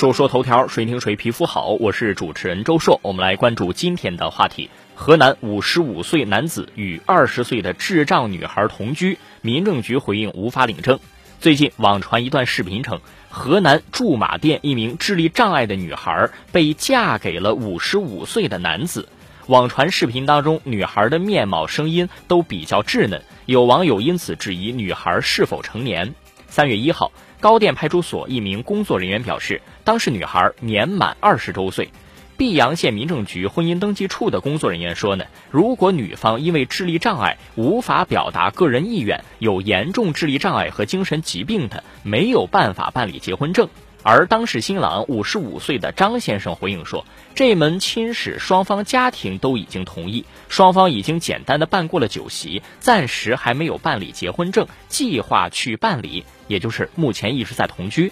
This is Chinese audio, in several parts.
说说头条，谁听谁皮肤好。我是主持人周硕，我们来关注今天的话题：河南五十五岁男子与二十岁的智障女孩同居，民政局回应无法领证。最近网传一段视频称，河南驻马店一名智力障碍的女孩被嫁给了五十五岁的男子。网传视频当中，女孩的面貌、声音都比较稚嫩，有网友因此质疑女孩是否成年。三月一号。高店派出所一名工作人员表示，当事女孩年满二十周岁。泌阳县民政局婚姻登记处的工作人员说呢，如果女方因为智力障碍无法表达个人意愿，有严重智力障碍和精神疾病的，没有办法办理结婚证。而当事新郎五十五岁的张先生回应说，这门亲事双方家庭都已经同意，双方已经简单的办过了酒席，暂时还没有办理结婚证，计划去办理，也就是目前一直在同居。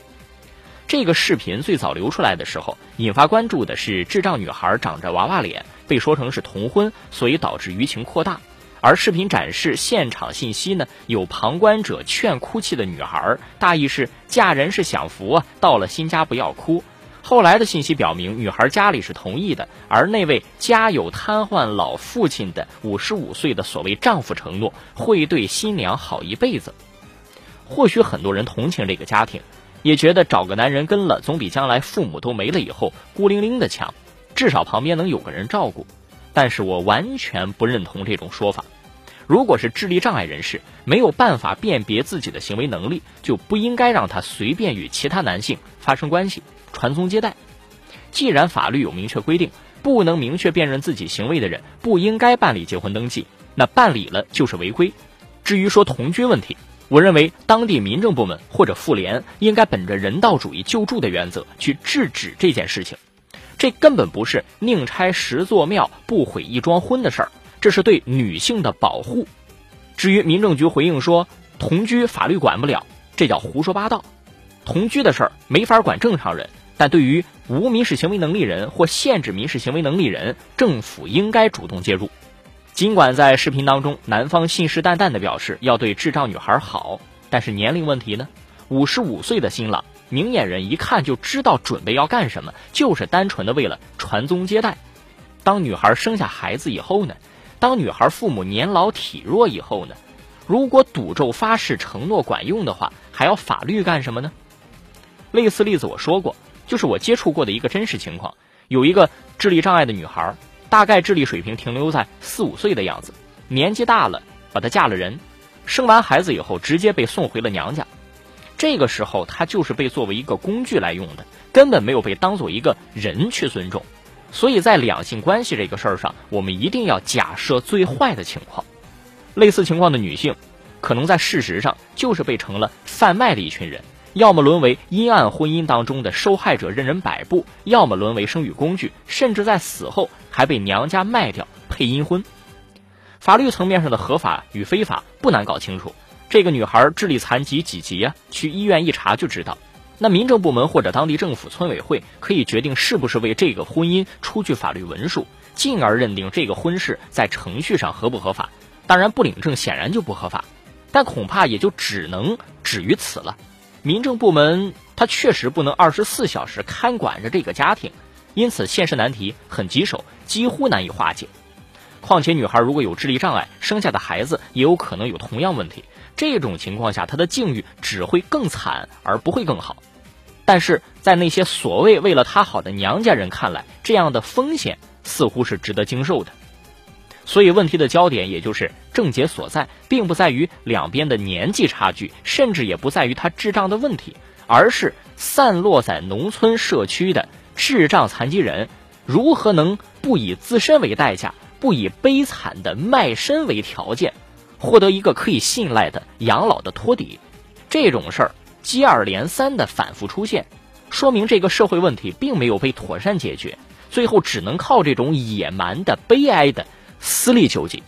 这个视频最早流出来的时候，引发关注的是智障女孩长着娃娃脸，被说成是童婚，所以导致舆情扩大。而视频展示现场信息呢，有旁观者劝哭泣的女孩，大意是嫁人是享福啊，到了新家不要哭。后来的信息表明，女孩家里是同意的，而那位家有瘫痪老父亲的五十五岁的所谓丈夫承诺会对新娘好一辈子。或许很多人同情这个家庭，也觉得找个男人跟了总比将来父母都没了以后孤零零的强，至少旁边能有个人照顾。但是我完全不认同这种说法。如果是智力障碍人士，没有办法辨别自己的行为能力，就不应该让他随便与其他男性发生关系、传宗接代。既然法律有明确规定，不能明确辨认自己行为的人不应该办理结婚登记，那办理了就是违规。至于说同居问题，我认为当地民政部门或者妇联应该本着人道主义救助的原则去制止这件事情。这根本不是宁拆十座庙不毁一桩婚的事儿。这是对女性的保护。至于民政局回应说同居法律管不了，这叫胡说八道。同居的事儿没法管正常人，但对于无民事行为能力人或限制民事行为能力人，政府应该主动介入。尽管在视频当中，男方信誓旦旦地表示要对智障女孩好，但是年龄问题呢？五十五岁的新郎，明眼人一看就知道准备要干什么，就是单纯的为了传宗接代。当女孩生下孩子以后呢？当女孩父母年老体弱以后呢？如果赌咒发誓承诺管用的话，还要法律干什么呢？类似例子我说过，就是我接触过的一个真实情况：有一个智力障碍的女孩，大概智力水平停留在四五岁的样子，年纪大了，把她嫁了人，生完孩子以后直接被送回了娘家。这个时候，她就是被作为一个工具来用的，根本没有被当做一个人去尊重。所以在两性关系这个事儿上，我们一定要假设最坏的情况。类似情况的女性，可能在事实上就是被成了贩卖的一群人，要么沦为阴暗婚姻当中的受害者，任人摆布；要么沦为生育工具，甚至在死后还被娘家卖掉配阴婚。法律层面上的合法与非法不难搞清楚。这个女孩智力残疾几级啊？去医院一查就知道。那民政部门或者当地政府村委会可以决定是不是为这个婚姻出具法律文书，进而认定这个婚事在程序上合不合法。当然，不领证显然就不合法，但恐怕也就只能止于此了。民政部门他确实不能二十四小时看管着这个家庭，因此现实难题很棘手，几乎难以化解。况且，女孩如果有智力障碍，生下的孩子也有可能有同样问题。这种情况下，她的境遇只会更惨，而不会更好。但是在那些所谓为了她好的娘家人看来，这样的风险似乎是值得经受的。所以，问题的焦点也就是症结所在，并不在于两边的年纪差距，甚至也不在于他智障的问题，而是散落在农村社区的智障残疾人如何能不以自身为代价。不以悲惨的卖身为条件，获得一个可以信赖的养老的托底，这种事儿接二连三的反复出现，说明这个社会问题并没有被妥善解决，最后只能靠这种野蛮的、悲哀的私利救济。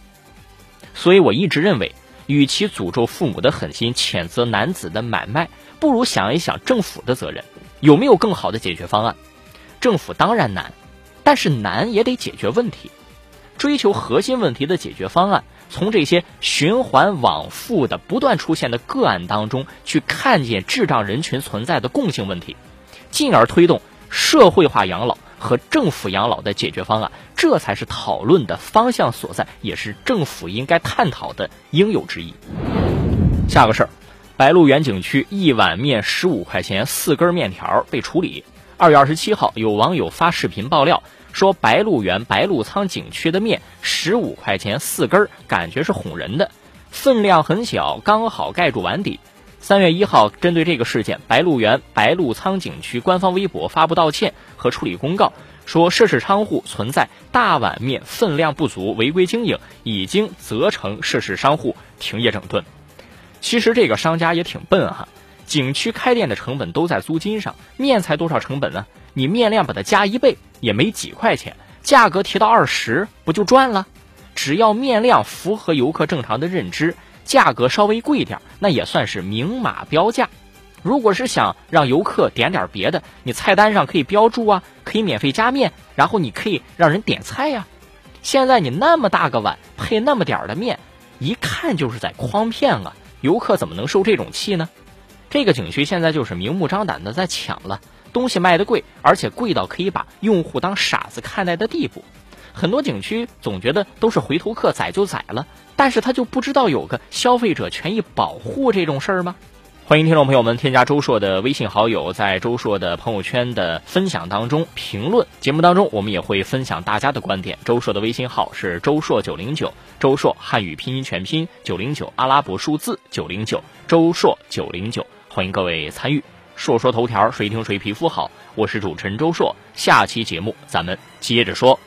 所以我一直认为，与其诅咒父母的狠心，谴责男子的买卖，不如想一想政府的责任，有没有更好的解决方案？政府当然难，但是难也得解决问题。追求核心问题的解决方案，从这些循环往复的不断出现的个案当中去看见智障人群存在的共性问题，进而推动社会化养老和政府养老的解决方案，这才是讨论的方向所在，也是政府应该探讨的应有之义。下个事儿，白鹿原景区一碗面十五块钱四根面条被处理。二月二十七号，有网友发视频爆料说，白鹿原白鹿仓景区的面十五块钱四根，感觉是哄人的，分量很小，刚好盖住碗底。三月一号，针对这个事件，白鹿原白鹿仓景区官方微博发布道歉和处理公告，说涉事商户存在大碗面分量不足、违规经营，已经责成涉事商户停业整顿。其实这个商家也挺笨哈，景区开店的成本都在租金上，面才多少成本呢？你面量把它加一倍，也没几块钱，价格提到二十，不就赚了？只要面量符合游客正常的认知。价格稍微贵点，那也算是明码标价。如果是想让游客点点别的，你菜单上可以标注啊，可以免费加面，然后你可以让人点菜呀。现在你那么大个碗配那么点儿的面，一看就是在诓骗啊！游客怎么能受这种气呢？这个景区现在就是明目张胆的在抢了，东西卖的贵，而且贵到可以把用户当傻子看待的地步。很多景区总觉得都是回头客，宰就宰了。但是他就不知道有个消费者权益保护这种事儿吗？欢迎听众朋友们添加周硕的微信好友，在周硕的朋友圈的分享当中评论。节目当中我们也会分享大家的观点。周硕的微信号是周硕九零九，周硕汉语拼音全拼九零九阿拉伯数字九零九，周硕九零九，欢迎各位参与。说说头条，谁听谁皮肤好？我是主持人周硕，下期节目咱们接着说。